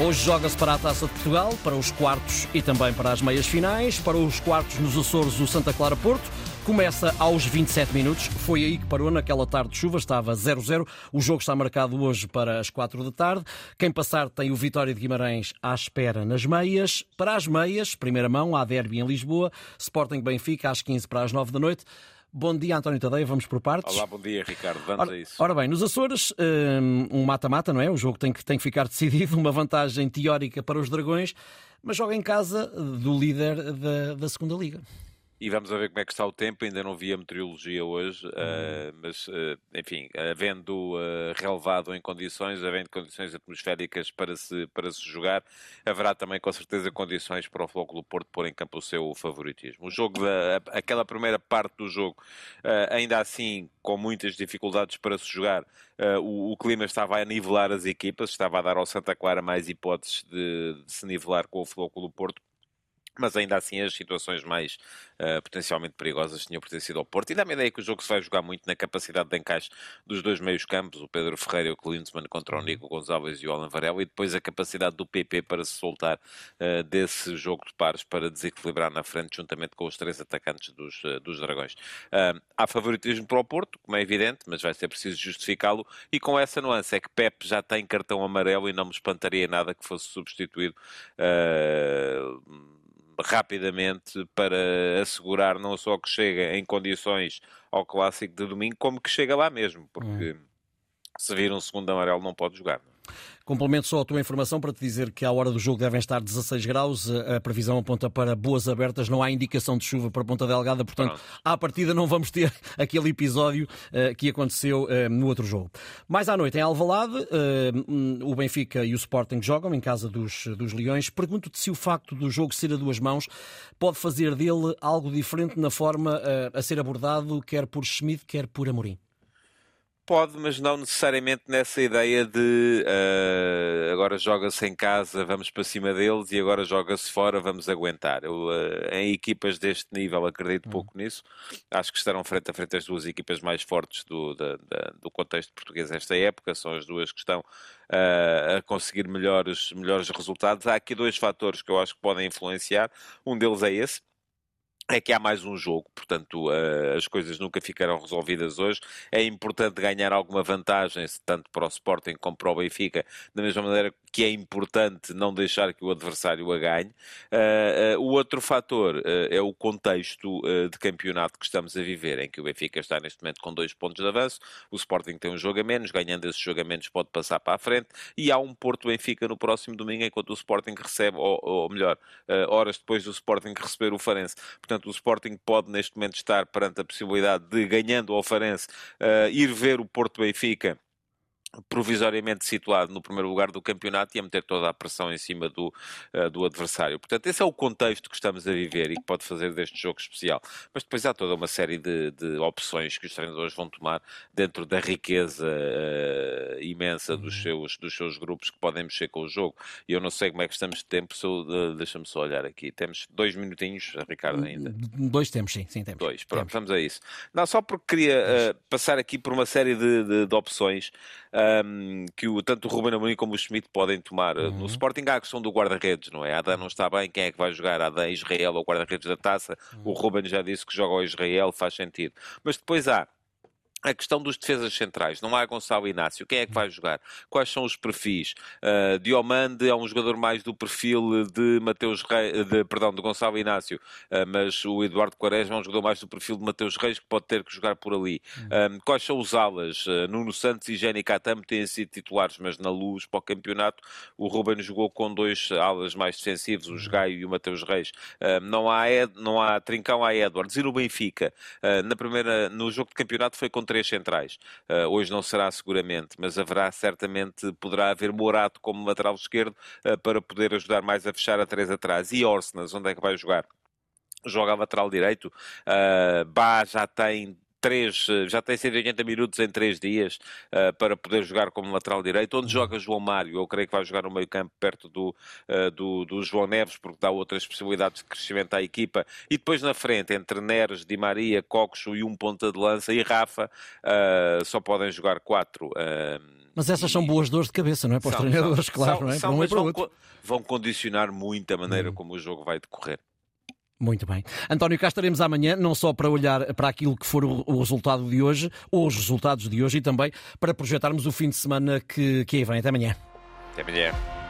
Hoje joga-se para a Taça de Portugal, para os quartos e também para as meias finais. Para os quartos nos Açores, o Santa Clara Porto. Começa aos 27 minutos. Foi aí que parou naquela tarde de chuva, estava 0-0. O jogo está marcado hoje para as 4 da tarde. Quem passar tem o Vitória de Guimarães à espera nas meias. Para as meias, primeira mão, há derby em Lisboa. Sporting Benfica às 15 para as 9 da noite. Bom dia, António Tadeia. Vamos por partes. Olá, bom dia, Ricardo. Vamos ora, a isso. Ora bem, nos Açores, um mata-mata, não é? O jogo tem que, tem que ficar decidido, uma vantagem teórica para os Dragões, mas joga em casa do líder da, da segunda Liga. E vamos ver como é que está o tempo. Ainda não vi a meteorologia hoje, uhum. uh, mas, uh, enfim, havendo uh, relevado em condições, havendo condições atmosféricas para se, para se jogar, haverá também, com certeza, condições para o Flóculo Porto pôr em campo o seu favoritismo. O jogo, da, aquela primeira parte do jogo, ainda assim, com muitas dificuldades para se jogar, o, o, clima estava a nivelar as equipas, estava a dar ao Santa Clara mais hipóteses de, de se nivelar com o Flóculo Porto mas ainda assim as situações mais uh, potencialmente perigosas tinham pertencido ao Porto. E dá-me a ideia que o jogo se vai jogar muito na capacidade de encaixe dos dois meios campos, o Pedro Ferreira e o Klinsmann contra o uhum. Nico Gonçalves e o Alan Varela, e depois a capacidade do PP para se soltar uh, desse jogo de pares para desequilibrar na frente, juntamente com os três atacantes dos, uh, dos Dragões. há favoritismo para o Porto, como é evidente, mas vai ser preciso justificá-lo, e com essa nuance é que Pep já tem cartão amarelo e não me espantaria nada que fosse substituído rapidamente para assegurar não só que chega em condições ao clássico de domingo, como que chega lá mesmo, porque hum. se vir um segundo amarelo não pode jogar. Complemento só a tua informação para te dizer que à hora do jogo devem estar 16 graus, a previsão aponta para boas abertas, não há indicação de chuva para Ponta Delgada, portanto, Pronto. à partida não vamos ter aquele episódio uh, que aconteceu uh, no outro jogo. Mais à noite, em Alvalade, uh, o Benfica e o Sporting jogam em casa dos, dos Leões. Pergunto-te se o facto do jogo ser a duas mãos pode fazer dele algo diferente na forma a ser abordado, quer por Schmidt, quer por Amorim. Pode, mas não necessariamente nessa ideia de uh, agora joga-se em casa, vamos para cima deles e agora joga-se fora, vamos aguentar. Eu, uh, em equipas deste nível acredito uhum. pouco nisso. Acho que estarão frente a frente as duas equipas mais fortes do, da, da, do contexto português nesta época. São as duas que estão uh, a conseguir melhores, melhores resultados. Há aqui dois fatores que eu acho que podem influenciar. Um deles é esse é que há mais um jogo, portanto uh, as coisas nunca ficarão resolvidas hoje. É importante ganhar alguma vantagem, tanto para o Sporting como para o Benfica, da mesma maneira que é importante não deixar que o adversário a ganhe. Uh, uh, o outro fator é o contexto de campeonato que estamos a viver, em que o Benfica está neste momento com dois pontos de avanço, o Sporting tem um jogo a menos, ganhando esses jogo a menos pode passar para a frente, e há um Porto-Benfica no próximo domingo, enquanto o Sporting recebe, ou, ou melhor, horas depois do Sporting receber o Farense. Portanto, Portanto, o Sporting pode neste momento estar perante a possibilidade de, ganhando ao Farense, uh, ir ver o Porto Benfica provisoriamente situado no primeiro lugar do campeonato e a meter toda a pressão em cima do, uh, do adversário. Portanto, esse é o contexto que estamos a viver e que pode fazer deste jogo especial. Mas depois há toda uma série de, de opções que os treinadores vão tomar dentro da riqueza uh, imensa dos uhum. seus, dos seus grupos que podem mexer com o jogo. E eu não sei como é que estamos de tempo, uh, deixa-me só olhar aqui. Temos dois minutinhos, Ricardo, ainda. Dois temos, sim, sim temos. Dois, pronto, temos. vamos a isso. Não, só porque queria passar aqui por uma série de, de, de opções um, que o, tanto o Ruben Amorim como o Schmidt podem tomar. Uhum. No Sporting há a questão do guarda-redes, não é? Adam não está bem, quem é que vai jogar? Adam Israel ou guarda-redes da taça? Uhum. O Ruben já disse que joga ao Israel, faz sentido. Mas depois há a questão dos defesas centrais, não há Gonçalo Inácio. Quem é que vai jogar? Quais são os perfis? Uh, Diomande é um jogador mais do perfil de Mateus Reis, de, perdão, de Gonçalo Inácio, uh, mas o Eduardo Quaresma é um jogador mais do perfil de Mateus Reis que pode ter que jogar por ali. Uh, quais são os alas? Uh, Nuno Santos e Jenny Catamo têm sido titulares, mas na luz para o campeonato o Ruben jogou com dois alas mais defensivos, o Gaio e o Mateus Reis. não, há Ed, não há Trincão, há Edwards. E no Benfica, na primeira, no jogo de campeonato foi contra três centrais. Uh, hoje não será seguramente, mas haverá certamente, poderá haver Morato como lateral esquerdo uh, para poder ajudar mais a fechar a três atrás. E Orsnas, onde é que vai jogar? Joga a lateral direito. Uh, Bá já tem três, já tem 180 minutos em três dias uh, para poder jogar como lateral direito. Onde joga João Mário? Eu creio que vai jogar no meio campo perto do, uh, do, do, João Neves, porque dá outras possibilidades de crescimento à equipa. E depois na frente, entre Neres, Di Maria, Coxo e um ponta de lança e Rafa, uh, só podem jogar quatro Mas essas e... são boas dores de cabeça, não é? Para os são, treinadores, são, claro, são, não é? Para um e para vão, vão condicionar muito a maneira hum. como o jogo vai decorrer. Muito bem. António, cá estaremos amanhã, não só para olhar para aquilo que for o, resultado de hoje, ou os resultados de hoje, e também para projetarmos o fim de semana que, que aí vem. Até amanhã. Até amanhã.